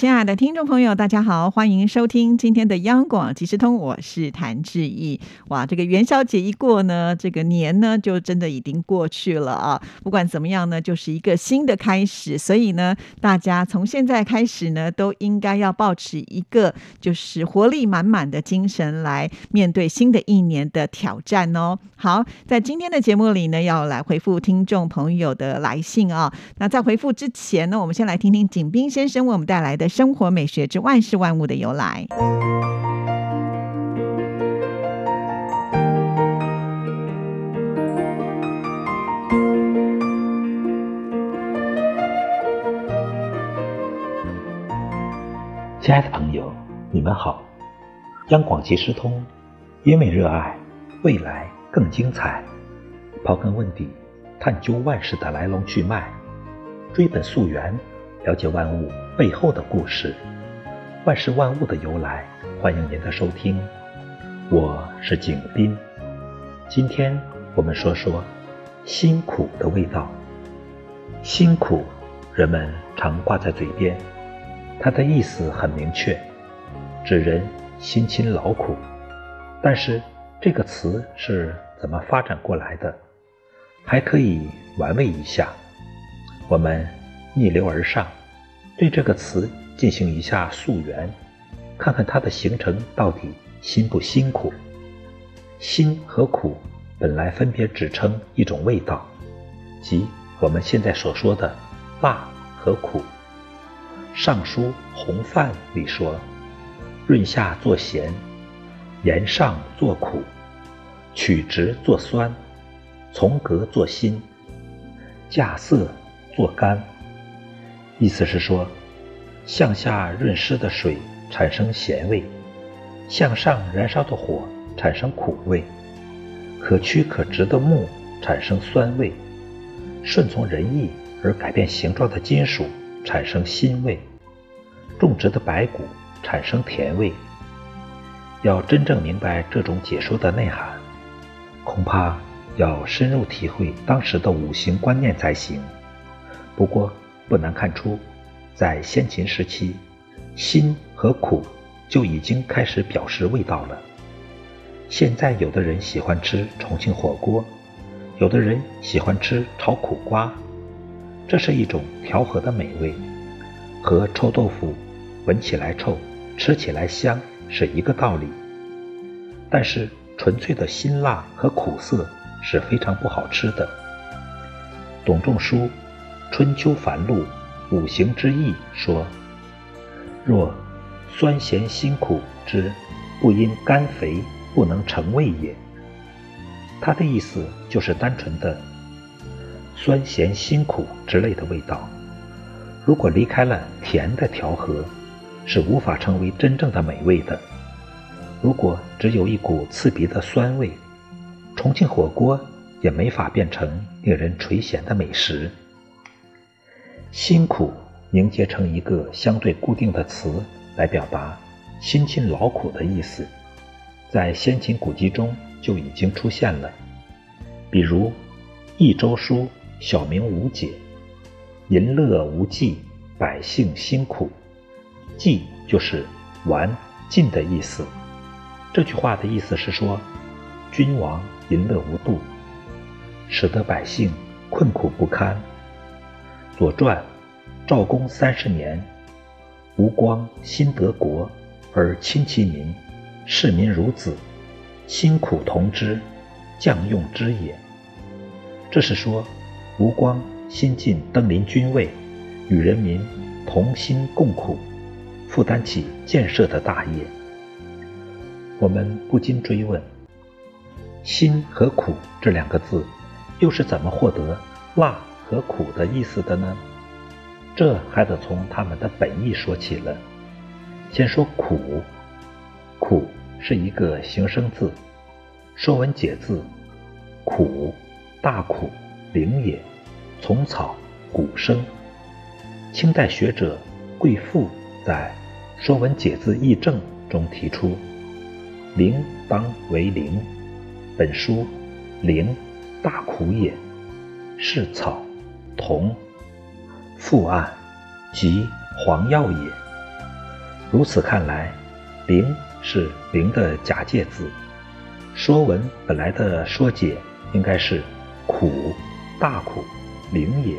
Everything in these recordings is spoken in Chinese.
亲爱的听众朋友，大家好，欢迎收听今天的央广即时通，我是谭志毅。哇，这个元宵节一过呢，这个年呢就真的已经过去了啊。不管怎么样呢，就是一个新的开始，所以呢，大家从现在开始呢，都应该要保持一个就是活力满满的精神来面对新的一年的挑战哦。好，在今天的节目里呢，要来回复听众朋友的来信啊。那在回复之前呢，我们先来听听景斌先生为我们带来的。生活美学之万事万物的由来。亲爱的朋友，你们好！央广即时通，因为热爱未来更精彩，刨根问底，探究万事的来龙去脉，追本溯源。了解万物背后的故事，万事万物的由来。欢迎您的收听，我是景斌。今天我们说说辛苦的味道。辛苦，人们常挂在嘴边，它的意思很明确，指人辛勤劳苦。但是这个词是怎么发展过来的？还可以玩味一下。我们。逆流而上，对这个词进行一下溯源，看看它的形成到底辛不辛苦。辛和苦本来分别指称一种味道，即我们现在所说的辣和苦。《尚书洪范》里说：“润下作咸，盐上作苦，曲直作酸，从革作辛，架色作甘。”意思是说，向下润湿的水产生咸味，向上燃烧的火产生苦味，可曲可直的木产生酸味，顺从人意而改变形状的金属产生辛味，种植的白骨产生甜味。要真正明白这种解说的内涵，恐怕要深入体会当时的五行观念才行。不过，不难看出，在先秦时期，辛和苦就已经开始表示味道了。现在有的人喜欢吃重庆火锅，有的人喜欢吃炒苦瓜，这是一种调和的美味，和臭豆腐闻起来臭，吃起来香是一个道理。但是纯粹的辛辣和苦涩是非常不好吃的。董仲舒。《春秋繁露·五行之意》说：“若酸咸辛苦之，不因甘肥不能成味也。”他的意思就是单纯的酸咸辛苦之类的味道，如果离开了甜的调和，是无法成为真正的美味的。如果只有一股刺鼻的酸味，重庆火锅也没法变成令人垂涎的美食。辛苦凝结成一个相对固定的词来表达辛勤劳苦的意思，在先秦古籍中就已经出现了。比如《益州书·小明无解》：“淫乐无忌，百姓辛苦。”“忌”就是完尽的意思。这句话的意思是说，君王淫乐无度，使得百姓困苦不堪。《左传》赵公三十年，吴光新得国而亲其民，视民如子，辛苦同之，将用之也。这是说，吴光新晋登临君位，与人民同心共苦，负担起建设的大业。我们不禁追问：辛和苦这两个字，又是怎么获得辣？和苦的意思的呢？这还得从他们的本意说起了。先说苦，苦是一个形声字，《说文解字》：苦，大苦，灵也。从草，古生，清代学者贵复在《说文解字义正》中提出：“灵当为灵，本书灵大苦也，是草同复案即黄药也。”如此看来，灵是灵的假借字，《说文》本来的说解应该是苦大苦灵也。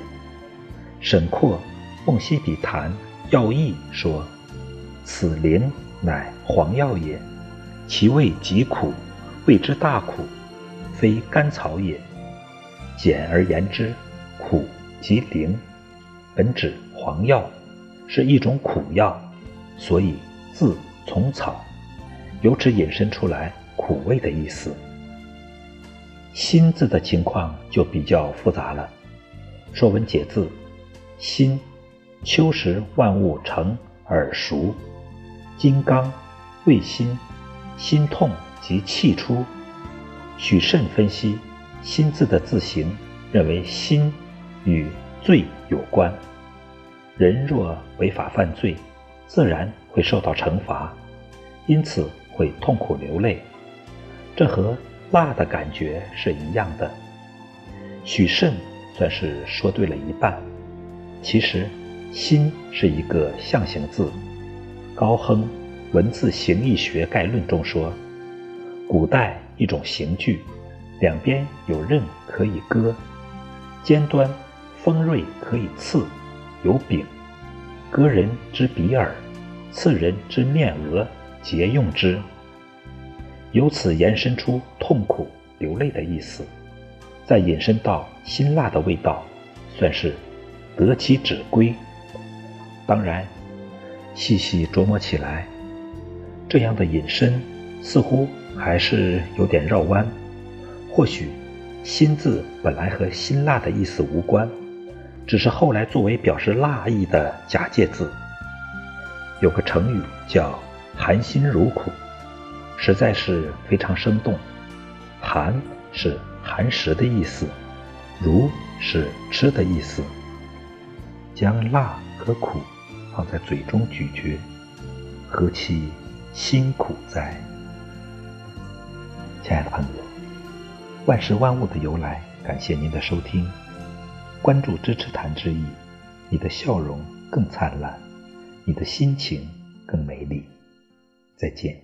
沈括《梦溪笔谈要义》说：“此灵乃黄药也，其味极苦，谓之大苦，非甘草也。简而言之，苦即灵，本指黄药，是一种苦药，所以字从草，由此引申出来苦味的意思。辛字的情况就比较复杂了，《说文解字》。心，秋时万物成而熟，金刚，胃心，心痛即气出。许慎分析“心”字的字形，认为心与罪有关。人若违法犯罪，自然会受到惩罚，因此会痛苦流泪。这和辣的感觉是一样的。许慎算是说对了一半。其实，心是一个象形字。高亨《文字形意学概论》中说，古代一种刑具，两边有刃可以割，尖端锋锐可以刺，有柄，割人之鼻耳，刺人之面额，皆用之。由此延伸出痛苦流泪的意思，再引申到辛辣的味道，算是。得其指归。当然，细细琢磨起来，这样的引申似乎还是有点绕弯。或许“辛”字本来和辛辣的意思无关，只是后来作为表示辣意的假借字。有个成语叫“含辛茹苦”，实在是非常生动。含是含食的意思，茹是吃的意思。将辣和苦放在嘴中咀嚼，何其辛苦哉！亲爱的朋友，万事万物的由来，感谢您的收听，关注支持谭之意，你的笑容更灿烂，你的心情更美丽。再见。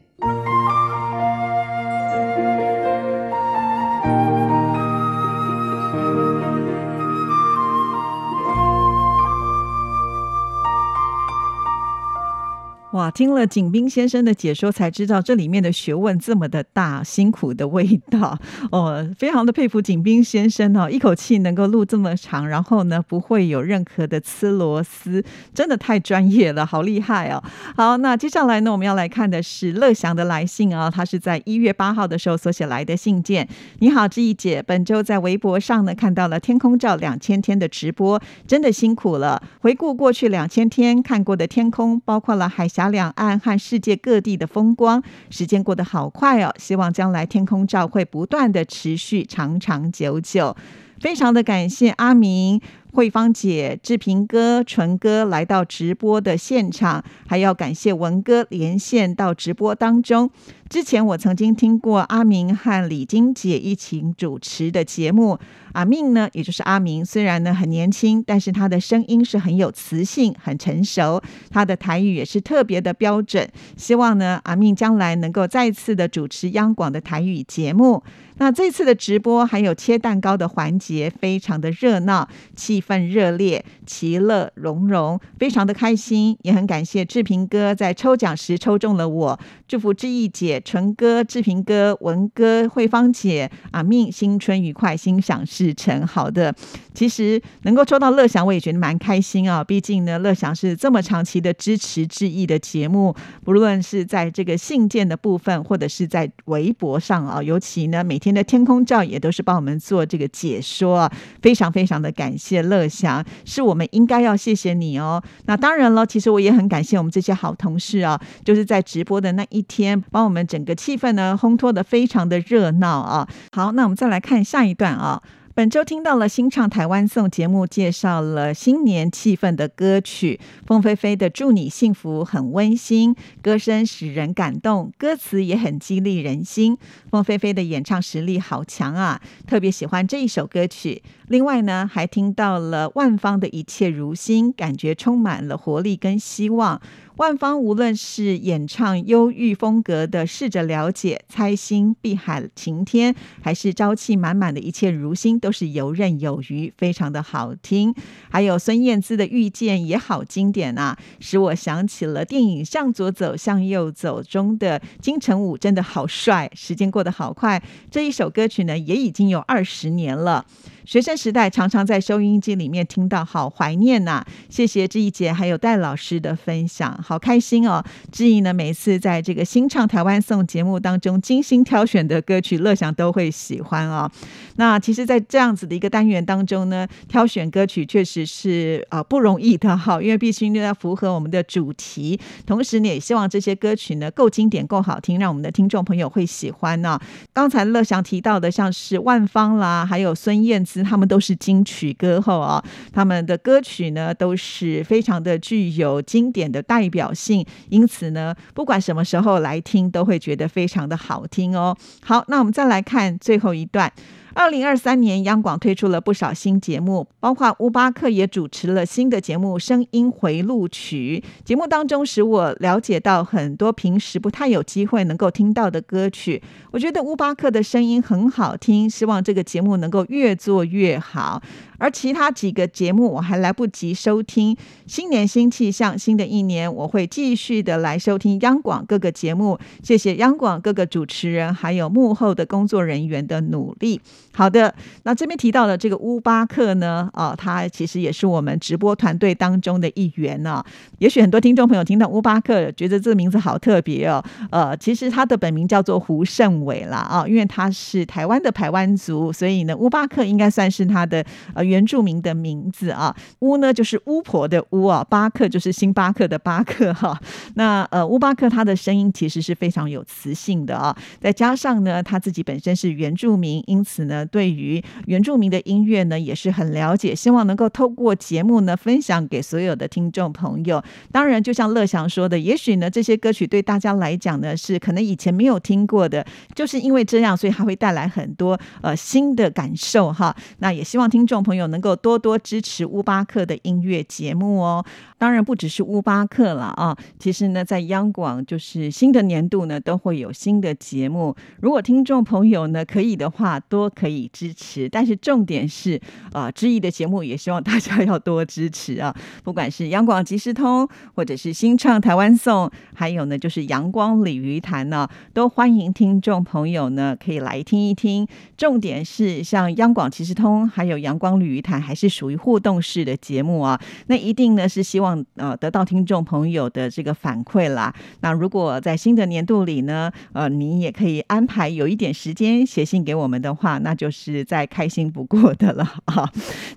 听了景斌先生的解说，才知道这里面的学问这么的大，辛苦的味道 哦，非常的佩服景斌先生哦，一口气能够录这么长，然后呢不会有任何的吃螺丝，真的太专业了，好厉害哦。好，那接下来呢，我们要来看的是乐祥的来信啊，他是在一月八号的时候所写来的信件。你好，志毅姐，本周在微博上呢看到了天空照两千天的直播，真的辛苦了。回顾过去两千天看过的天空，包括了海峡。两两岸和世界各地的风光，时间过得好快哦！希望将来天空照会不断的持续，长长久久。非常的感谢阿明。慧芳姐、志平哥、纯哥来到直播的现场，还要感谢文哥连线到直播当中。之前我曾经听过阿明和李金姐一起主持的节目。阿明呢，也就是阿明，虽然呢很年轻，但是他的声音是很有磁性、很成熟，他的台语也是特别的标准。希望呢，阿明将来能够再次的主持央广的台语节目。那这次的直播还有切蛋糕的环节，非常的热闹，气氛热烈，其乐融融，非常的开心。也很感谢志平哥在抽奖时抽中了我，祝福志毅姐、纯哥、志平哥、文哥、慧芳姐，阿命新春愉快，心想事成。好的，其实能够抽到乐享，我也觉得蛮开心啊。毕竟呢，乐享是这么长期的支持志毅的节目，不论是在这个信件的部分，或者是在微博上啊，尤其呢每天。的天空照也都是帮我们做这个解说，非常非常的感谢乐祥，是我们应该要谢谢你哦。那当然了，其实我也很感谢我们这些好同事啊，就是在直播的那一天，帮我们整个气氛呢烘托的非常的热闹啊。好，那我们再来看下一段啊。本周听到了新唱台湾颂节目，介绍了新年气氛的歌曲，凤飞飞的《祝你幸福》很温馨，歌声使人感动，歌词也很激励人心。凤飞飞的演唱实力好强啊，特别喜欢这一首歌曲。另外呢，还听到了万芳的一切如新，感觉充满了活力跟希望。万芳无论是演唱忧郁风格的《试着了解》、猜心、碧海晴天，还是朝气满满的一切如新，都是游刃有余，非常的好听。还有孙燕姿的《遇见》也好经典啊，使我想起了电影《向左走，向右走》中的金城武，真的好帅。时间过得好快，这一首歌曲呢，也已经有二十年了。学生时代常常在收音机里面听到，好怀念呐！谢谢志毅姐还有戴老师的分享，好开心哦！志毅呢，每次在这个新唱台湾颂节目当中精心挑选的歌曲，乐享都会喜欢哦。那其实，在这样子的一个单元当中呢，挑选歌曲确实是呃不容易的哈，因为必须要符合我们的主题，同时呢，也希望这些歌曲呢够经典、够好听，让我们的听众朋友会喜欢呢。刚才乐祥提到的，像是万芳啦，还有孙燕姿。他们都是金曲歌后啊，他们的歌曲呢都是非常的具有经典的代表性，因此呢，不管什么时候来听，都会觉得非常的好听哦。好，那我们再来看最后一段。二零二三年，央广推出了不少新节目，包括乌巴克也主持了新的节目《声音回录曲》。节目当中，使我了解到很多平时不太有机会能够听到的歌曲。我觉得乌巴克的声音很好听，希望这个节目能够越做越好。而其他几个节目我还来不及收听。新年新气象，新的一年我会继续的来收听央广各个节目。谢谢央广各个主持人还有幕后的工作人员的努力。好的，那这边提到的这个乌巴克呢，啊，他其实也是我们直播团队当中的一员呢。也许很多听众朋友听到乌巴克，觉得这个名字好特别哦。呃，其实他的本名叫做胡胜伟啦，啊，因为他是台湾的台湾族，所以呢，乌巴克应该算是他的呃。原住民的名字啊，巫呢就是巫婆的巫啊，巴克就是星巴克的巴克哈。那呃，乌巴克他的声音其实是非常有磁性的啊，再加上呢他自己本身是原住民，因此呢对于原住民的音乐呢也是很了解，希望能够透过节目呢分享给所有的听众朋友。当然，就像乐祥说的，也许呢这些歌曲对大家来讲呢是可能以前没有听过的，就是因为这样，所以它会带来很多呃新的感受哈。那也希望听众朋友。有能够多多支持乌巴克的音乐节目哦，当然不只是乌巴克了啊，其实呢，在央广就是新的年度呢都会有新的节目，如果听众朋友呢可以的话，多可以支持，但是重点是啊，知意的节目也希望大家要多支持啊，不管是央广即时通，或者是新唱台湾颂，还有呢就是阳光鲤鱼潭呢，都欢迎听众朋友呢可以来听一听，重点是像央广即时通，还有阳光旅。鱼谈还是属于互动式的节目啊，那一定呢是希望呃得到听众朋友的这个反馈啦。那如果在新的年度里呢，呃，你也可以安排有一点时间写信给我们的话，那就是再开心不过的了 啊。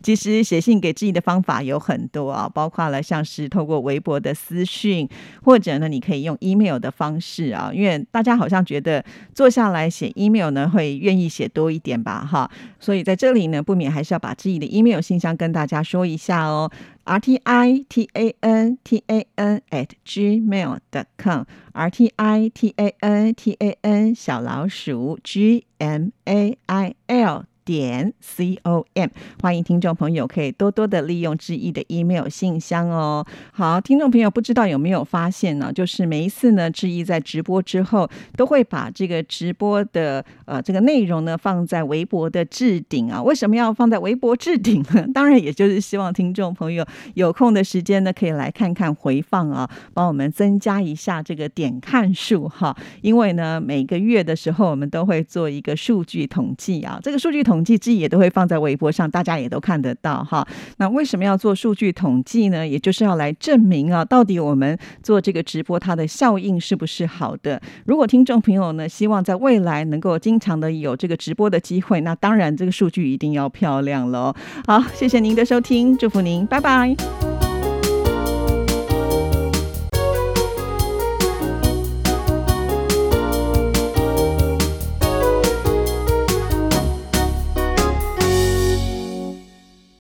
其实写信给自己的方法有很多啊，包括了像是透过微博的私讯，或者呢你可以用 email 的方式啊，因为大家好像觉得坐下来写 email 呢会愿意写多一点吧哈，所以在这里呢不免还是要把自己。的 email 信箱跟大家说一下哦，r t i t a n t a n at gmail dot com，r t i t a n t a n 小老鼠 g m a i l。点 c o m，欢迎听众朋友可以多多的利用志毅的 email 信箱哦。好，听众朋友不知道有没有发现呢？就是每一次呢，志毅在直播之后，都会把这个直播的呃这个内容呢放在微博的置顶啊。为什么要放在微博置顶呢？当然，也就是希望听众朋友有空的时间呢，可以来看看回放啊，帮我们增加一下这个点看数哈。因为呢，每个月的时候，我们都会做一个数据统计啊，这个数据统。统计之也都会放在微博上，大家也都看得到哈。那为什么要做数据统计呢？也就是要来证明啊，到底我们做这个直播它的效应是不是好的？如果听众朋友呢希望在未来能够经常的有这个直播的机会，那当然这个数据一定要漂亮喽。好，谢谢您的收听，祝福您，拜拜。